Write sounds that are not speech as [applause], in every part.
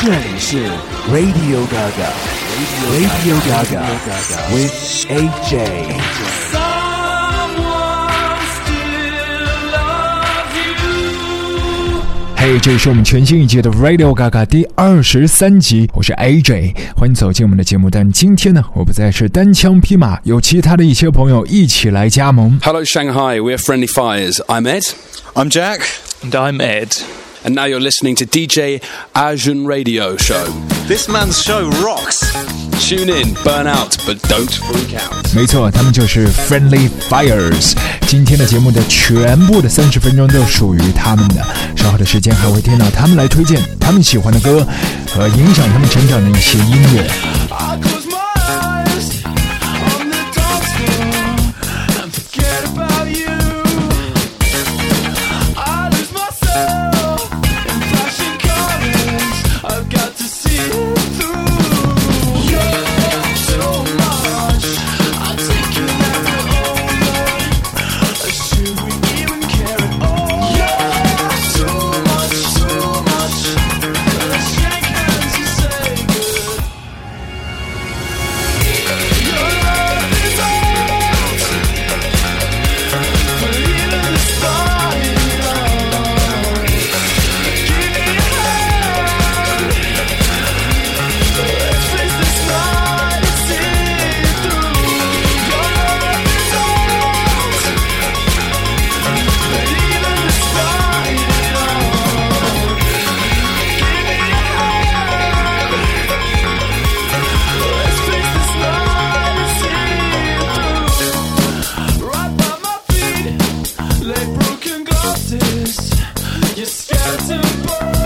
这里是 Radio Gaga Radio Gaga with AJ。嘿，这是我们全新一届的 Radio Gaga 第二十三集，我是 AJ，欢迎走进我们的节目。但今天呢，我不再是单枪匹马，有其他的一些朋友一起来加盟。 Hello, Shanghai. We're Friendly Fires. I'm Ed. I'm Jack. And I'm Ed. And now you're listening to DJ Arjun Radio Show. This man's show rocks. Tune in, burn out, but don't freak out. 没错，他们就是 Friendly Fires。今天的节目的全部的三十分钟都属于他们的。稍后的时间还会听到他们来推荐他们喜欢的歌和影响他们成长的一些音乐。 Skeleton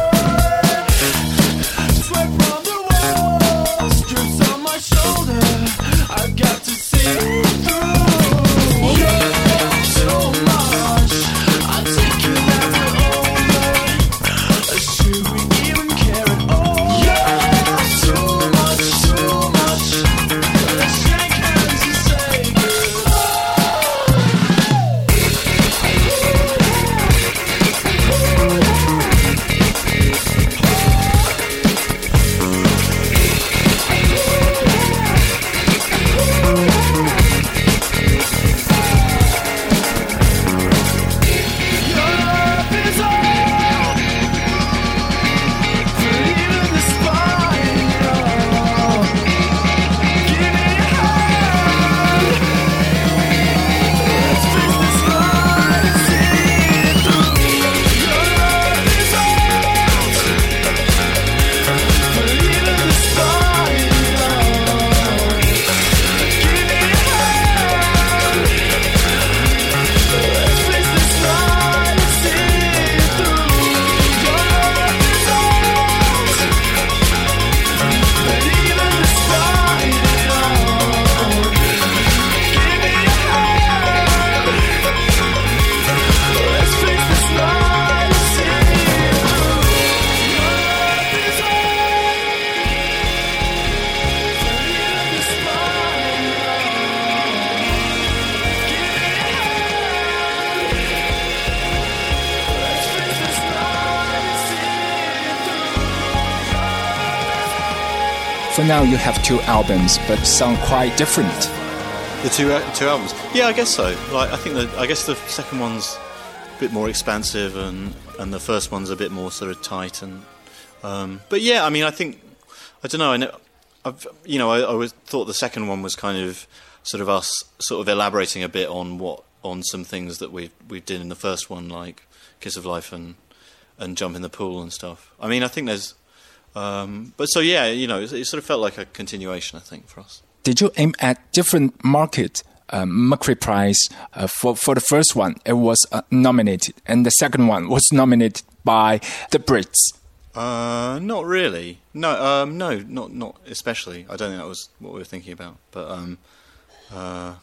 now, you have two albums, but sound quite different. The two uh, two albums. Yeah, I guess so. Like I think that I guess the second one's a bit more expansive, and and the first one's a bit more sort of tight. And um, but yeah, I mean, I think I don't know. I know. I've you know I, I always thought the second one was kind of sort of us sort of elaborating a bit on what on some things that we we did in the first one, like Kiss of Life and and Jump in the Pool and stuff. I mean, I think there's. Um, but so yeah, you know, it, it sort of felt like a continuation. I think for us. Did you aim at different market? Uh, Mercury Prize uh, for for the first one, it was uh, nominated, and the second one was [laughs] nominated by the Brits. Uh, not really. No, um, no, not not especially. I don't think that was what we were thinking about. But um, uh,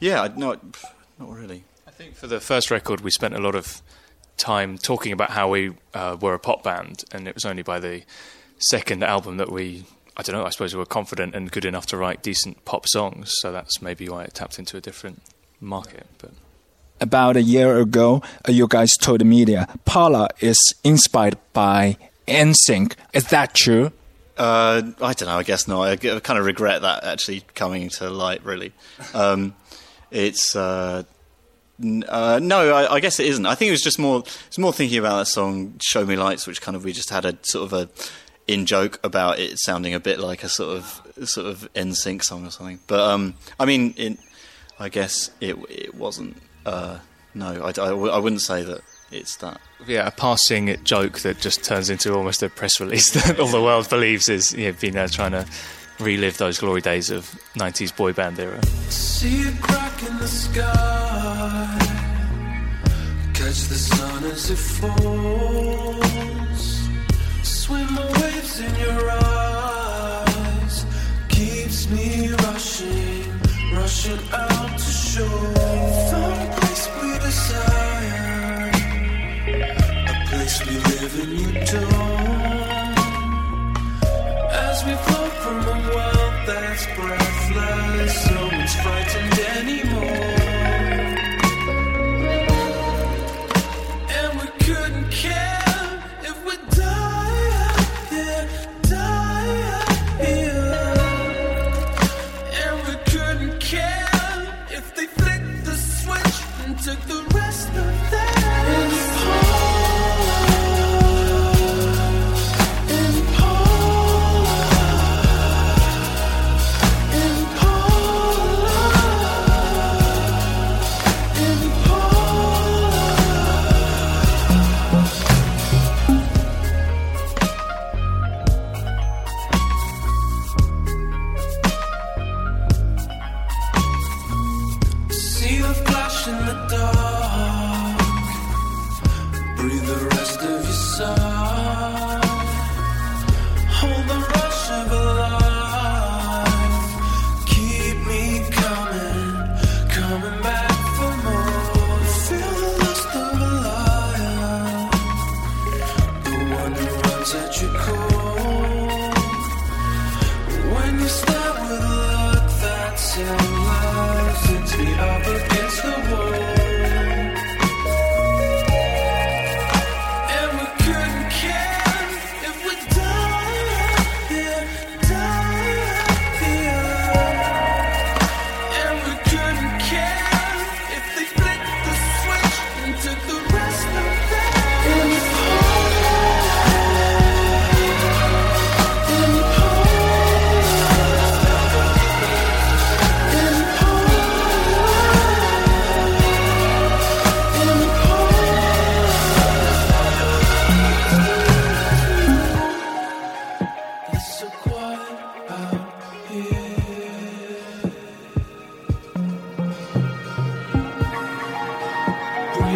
yeah, I- no, pff, not really. I think for the first record, we spent a lot of time talking about how we uh, were a pop band, and it was only by the second album that we, I don't know, I suppose we were confident and good enough to write decent pop songs. So that's maybe why it tapped into a different market. But About a year ago, uh, you guys told the media Pala is inspired by NSYNC. Is that true? Uh, I don't know. I guess not. I kind of regret that actually coming to light. Really, um, it's uh, n- uh, no. I, I guess it isn't. I think it was just more. It's more thinking about that song "Show Me Lights," which kind of we just had a sort of a in joke about it sounding a bit like a sort of sort of NSYNC song or something. But um, I mean, it, I guess it it wasn't. Uh, no, I wouldn't say that it's that. Yeah, a passing joke that just turns into almost a press release [laughs] that all the world believes is you know, uh, trying to relive those glory days of 90s boy band era. See a crack in the sky. Catch the sun as it falls. Swim the waves in your eyes. Keeps me rushing, rushing out to shore. Found a place we desire. A place we live and you don't. As we flow from a world that's breathless, no one's frightened anymore.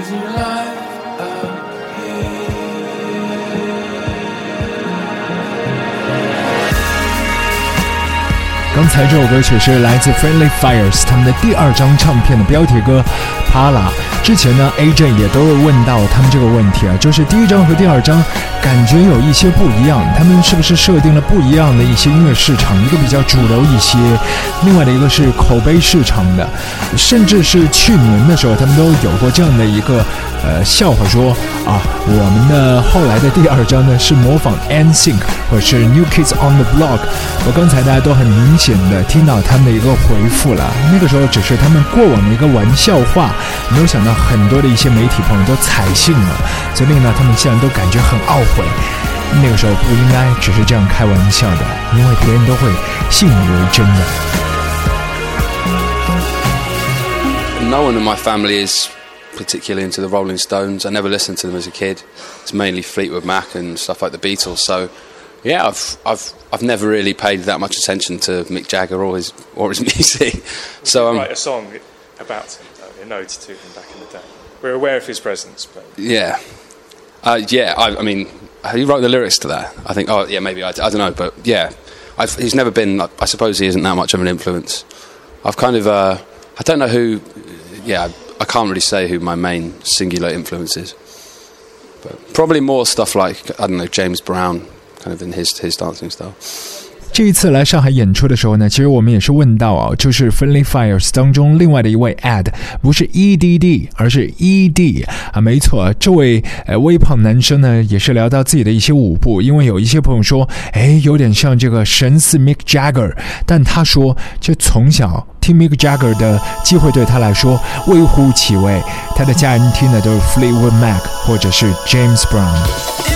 Breathing life 刚才这首歌曲是来自 Friendly Fires 他们的第二张唱片的标题歌《Pala》。之前呢，AJ 也都会问到他们这个问题啊，就是第一张和第二张感觉有一些不一样，他们是不是设定了不一样的一些音乐市场？一个比较主流一些，另外的一个是口碑市场的，甚至是去年的时候，他们都有过这样的一个呃笑话说啊，我们的后来的第二张呢是模仿 NSYNC 或者是 New Kids on the Block。我刚才大家都很明显的听到他们的一个回复了，那个时候只是他们过往的一个玩笑话，没有想到很多的一些媒体朋友都采信了，所以呢他们现在都感觉很懊悔。那个时候不应该只是这样开玩笑的，因为别人都会信以为真的。No one in my family is particularly into the Rolling Stones. I never listened to them as a kid. It's mainly Fleetwood Mac and stuff like the Beatles. So, yeah, I've I've I've never really paid that much attention to Mick Jagger or his or his [laughs] music. So um, Write a song about him, though, a node to him back in the day. We're aware of his presence, but yeah, uh, yeah. I, I mean, who wrote the lyrics to that? I think. Oh, yeah, maybe I, I don't know, but yeah, I've, he's never been. I suppose he isn't that much of an influence. I've kind of. Uh, I don't know who. Yeah, I can't really say who my main singular influence is. But probably more stuff like I don't know James Brown, kind of in his his dancing style. 这一次来上海演出的时候呢，其实我们也是问到啊，就是 Friendly Fires 当中另外的一位 AD，不是 EDD，而是 ED 啊，没错，这位呃微胖男生呢，也是聊到自己的一些舞步，因为有一些朋友说，哎，有点像这个神似 Mick Jagger，但他说，就从小听 Mick Jagger 的机会对他来说微乎其微，他的家人听的都是 Fleetwood Mac 或者是 James Brown。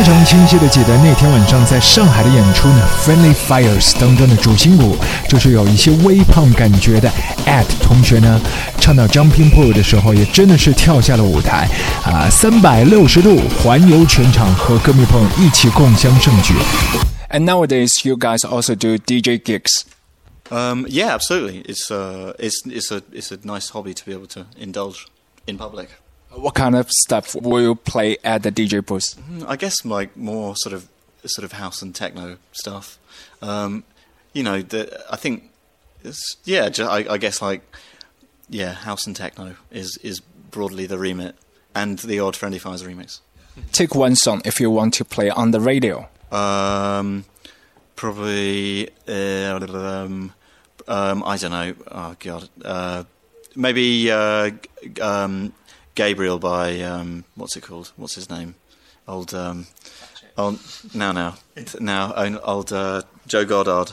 非常清晰的记得那天晚上在上海的演出呢，《Friendly Fires》当中的主心骨就是有一些微胖感觉的 at 同学呢，唱到 Jumping Pool 的时候，也真的是跳下了舞台啊，三百六十度环游全场，和歌迷朋友一起共襄盛举。And nowadays, you guys also do DJ gigs. Um, yeah, absolutely. It's uh, it's it's a it's a nice hobby to be able to indulge in public. What kind of stuff will you play at the DJ booth? I guess like more sort of sort of house and techno stuff. Um, you know, the, I think it's, yeah, ju- I, I guess like yeah, house and techno is is broadly the remit, and the odd Friendly Fires remix. Take one song if you want to play on the radio. Um, probably uh, um, um, I don't know. Oh god, uh, maybe uh, um, Gabriel by um, what's it called? What's his name? Old um, old now now [laughs] now old- uh, Joe Goddard.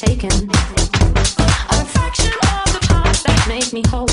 Taken. A fraction of the parts that make me whole.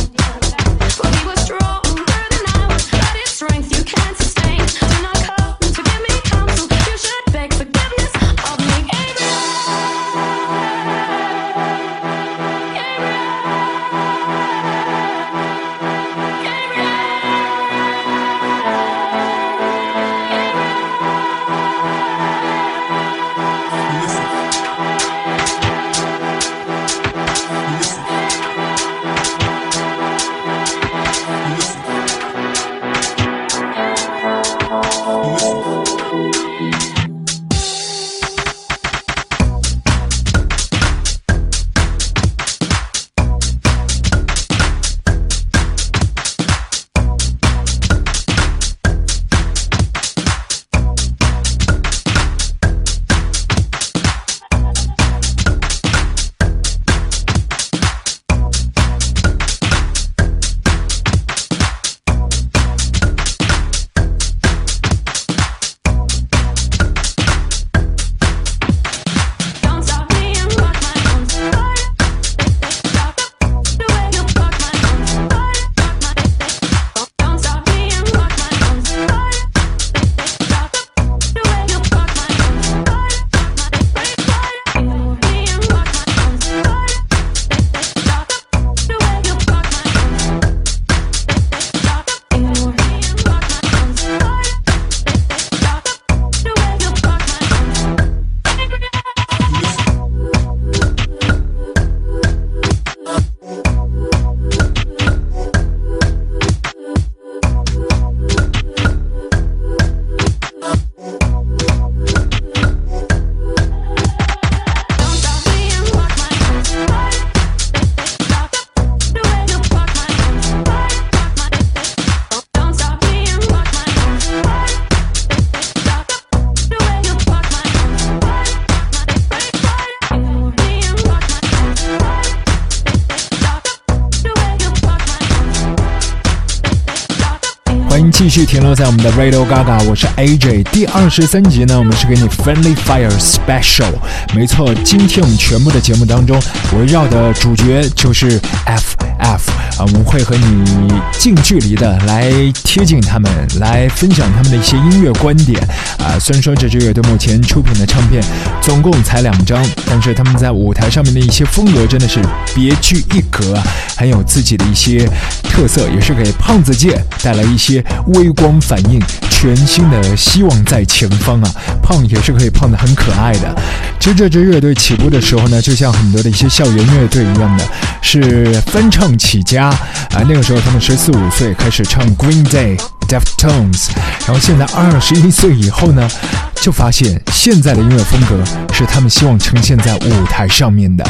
继续停留在我们的 Radio Gaga，我是 AJ。第二十三集呢，我们是给你 Friendly Fire Special。没错，今天我们全部的节目当中，围绕的主角就是 FF 啊，我们会和你近距离的来贴近他们，来分享他们的一些音乐观点啊。虽然说这支乐队目前出品的唱片总共才两张，但是他们在舞台上面的一些风格真的是别具一格，很有自己的一些特色，也是给胖子界带来一些微光反应，全新的希望在前方啊！胖也是可以胖的很可爱的。其实这支乐队起步的时候呢，就像很多的一些校园乐队一样的，是翻唱起家啊。那个时候他们十四五岁开始唱 Green Day、Deftones，然后现在二十一岁以后呢，就发现现在的音乐风格是他们希望呈现在舞台上面的。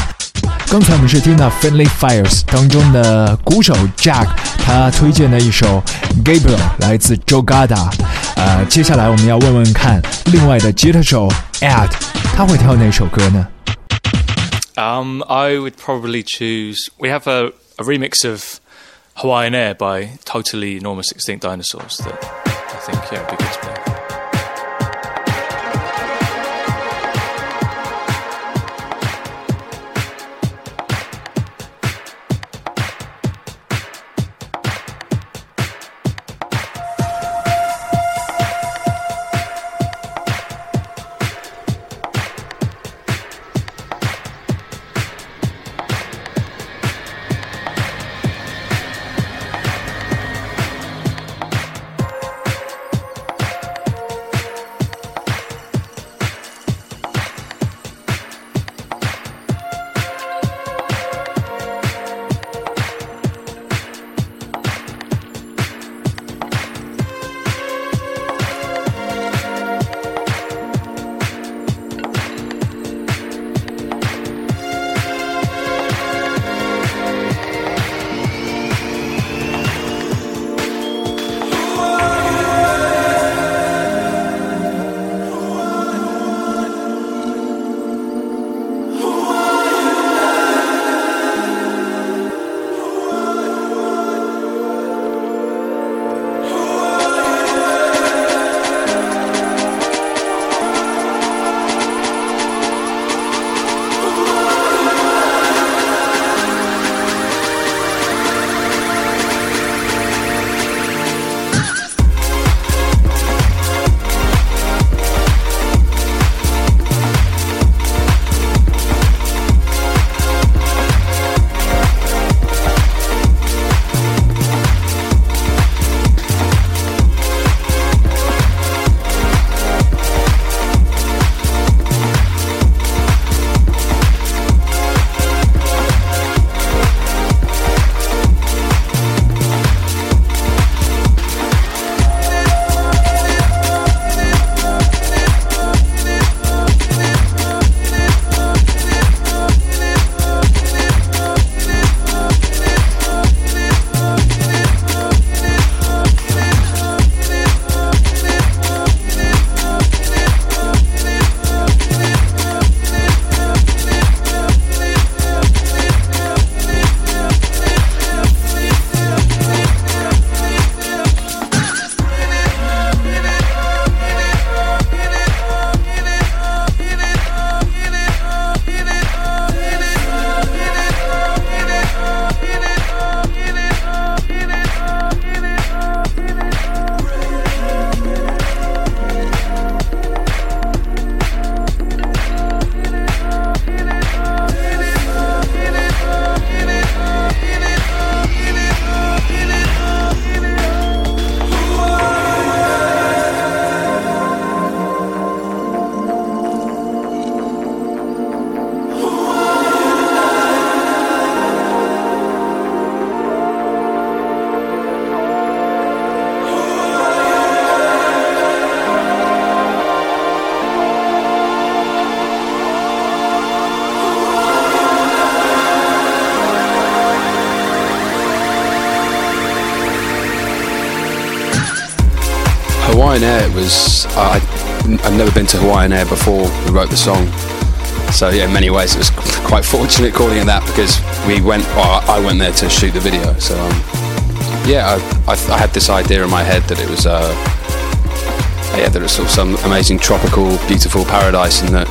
刚才我们是听到 Friendly Fires 当中的鼓手 Jack，他推荐的一首 Gabriel 来自 Joe Goddard。呃，接下来我们要问问看，另外的吉他手 Ed，他会挑哪首歌呢？Um, I would probably choose. We have a, a remix of Hawaiian Air by Totally Enormous Extinct Dinosaurs that I think yeah would be good to play. Hawaiian Air was. I, I'd never been to Hawaiian Air before we wrote the song. So yeah, in many ways it was [laughs] quite fortunate calling it that because we went. Well, I went there to shoot the video. So um, yeah, I, I, I had this idea in my head that it was. Uh, yeah, that it was sort of some amazing tropical, beautiful paradise, and that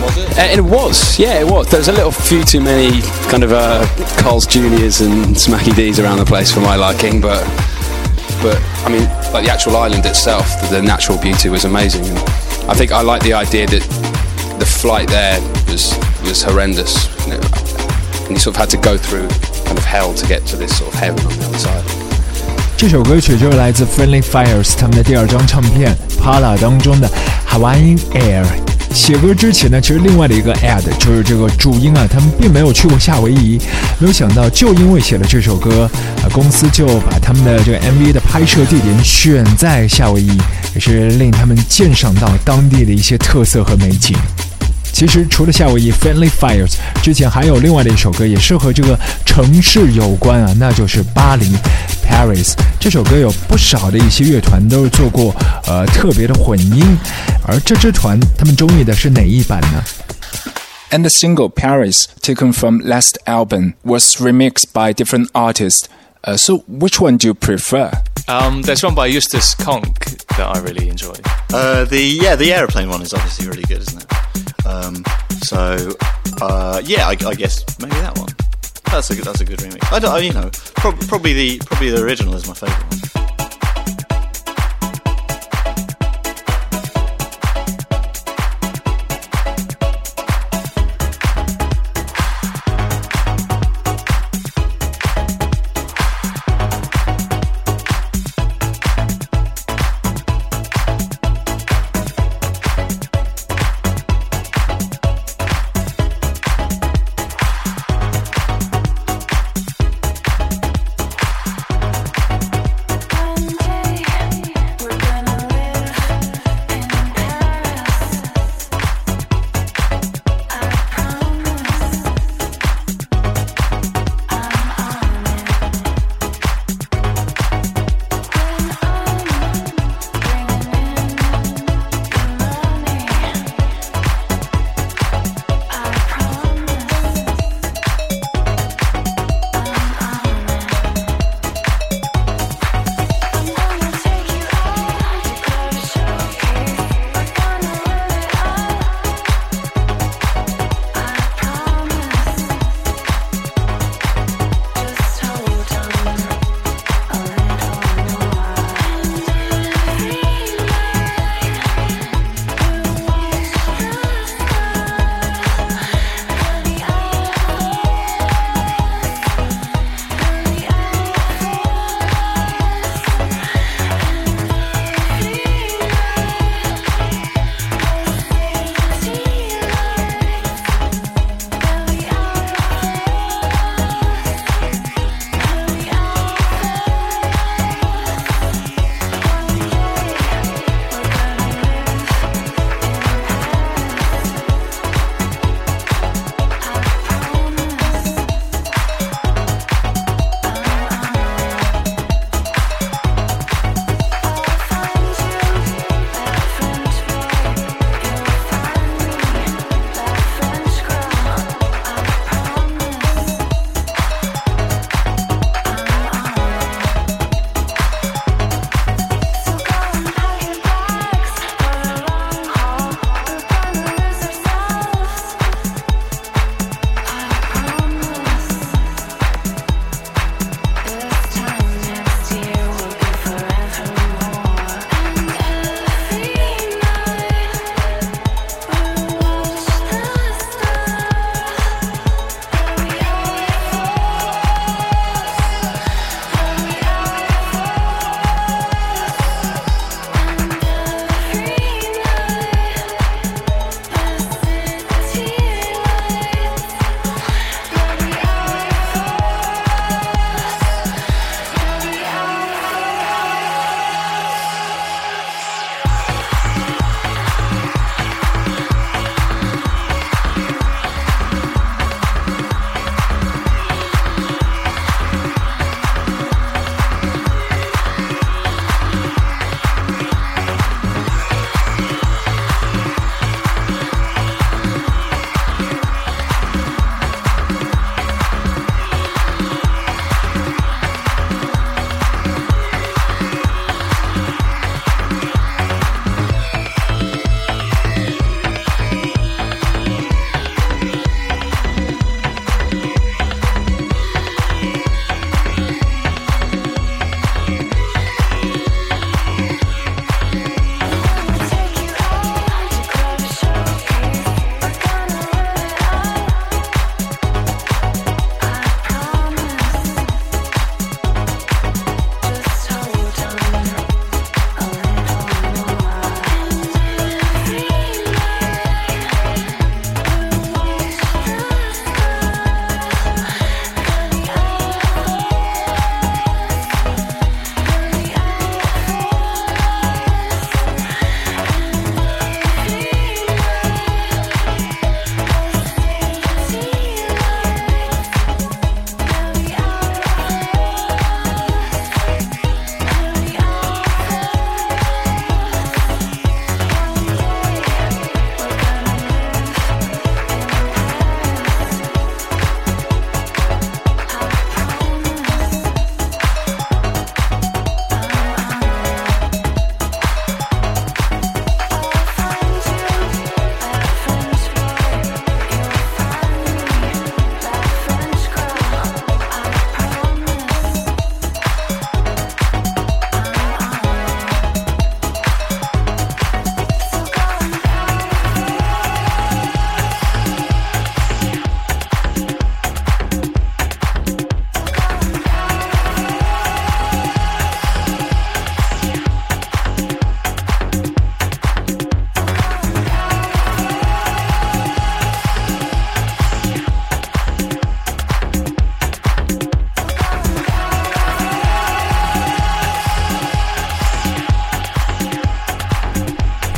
Was it? and it was, yeah, it was. There was a little few too many kind of uh, Carl's Juniors and Smacky D's around the place for my liking, but but I mean, like the actual island itself, the, the natural beauty was amazing. And I think I like the idea that the flight there was was horrendous, you know, and you sort of had to go through kind of hell to get to this sort of heaven on the other side. 这首歌曲就是来自 Friendly Fires 他们的第二张唱片《Pala》当中的 Hawaiian Air。 写歌之前呢，其实另外的一个 ad 就是这个主音啊，他们并没有去过夏威夷，没有想到就因为写了这首歌，啊，公司就把他们的这个 MV 的拍摄地点选在夏威夷，也是令他们鉴赏到当地的一些特色和美景。其实除了夏威夷 Friendly Fires，之前还有另外的一首歌也是和这个城市有关啊，那就是巴黎 Paris。这首歌有不少的一些乐团都是做过呃特别的混音，而这支团他们中意的是哪一版呢？And the single Paris, taken from last album, was remixed by different artists. Uh, so, which one do you prefer? Um, there's one by Eustace Conk that I really enjoy. Uh, the yeah, the Aeroplane one is obviously really good, isn't it? Um, so uh, yeah, I, I guess maybe that one. That's a good, that's a good remix. I don't, you know, prob- probably the probably the original is my favourite one.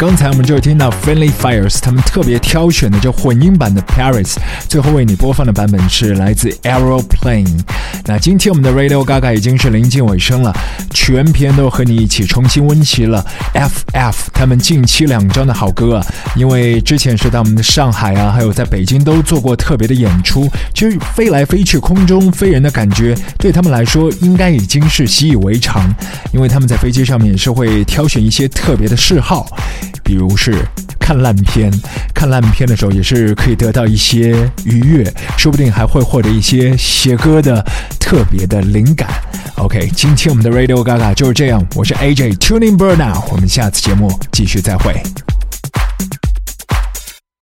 刚才我们就听到 Friendly Fires 他们特别挑选的这混音版的 Paris，最后为你播放的版本是来自 Aeroplane。那今天我们的 Radio Gaga 已经是临近尾声了，全篇都和你一起重新温习了 FF 他们近期两张的好歌啊，因为之前是在我们的上海啊，还有在北京都做过特别的演出，其实飞来飞去空中飞人的感觉对他们来说应该已经是习以为常，因为他们在飞机上面也是会挑选一些特别的嗜好。比如是看烂片，看烂片的时候也是可以得到一些愉悦，说不定还会获得一些写歌的特别的灵感。OK，今天我们的 Radio Gaga 就是这样，我是 AJ Tuning Bird now，我们下次节目继续再会。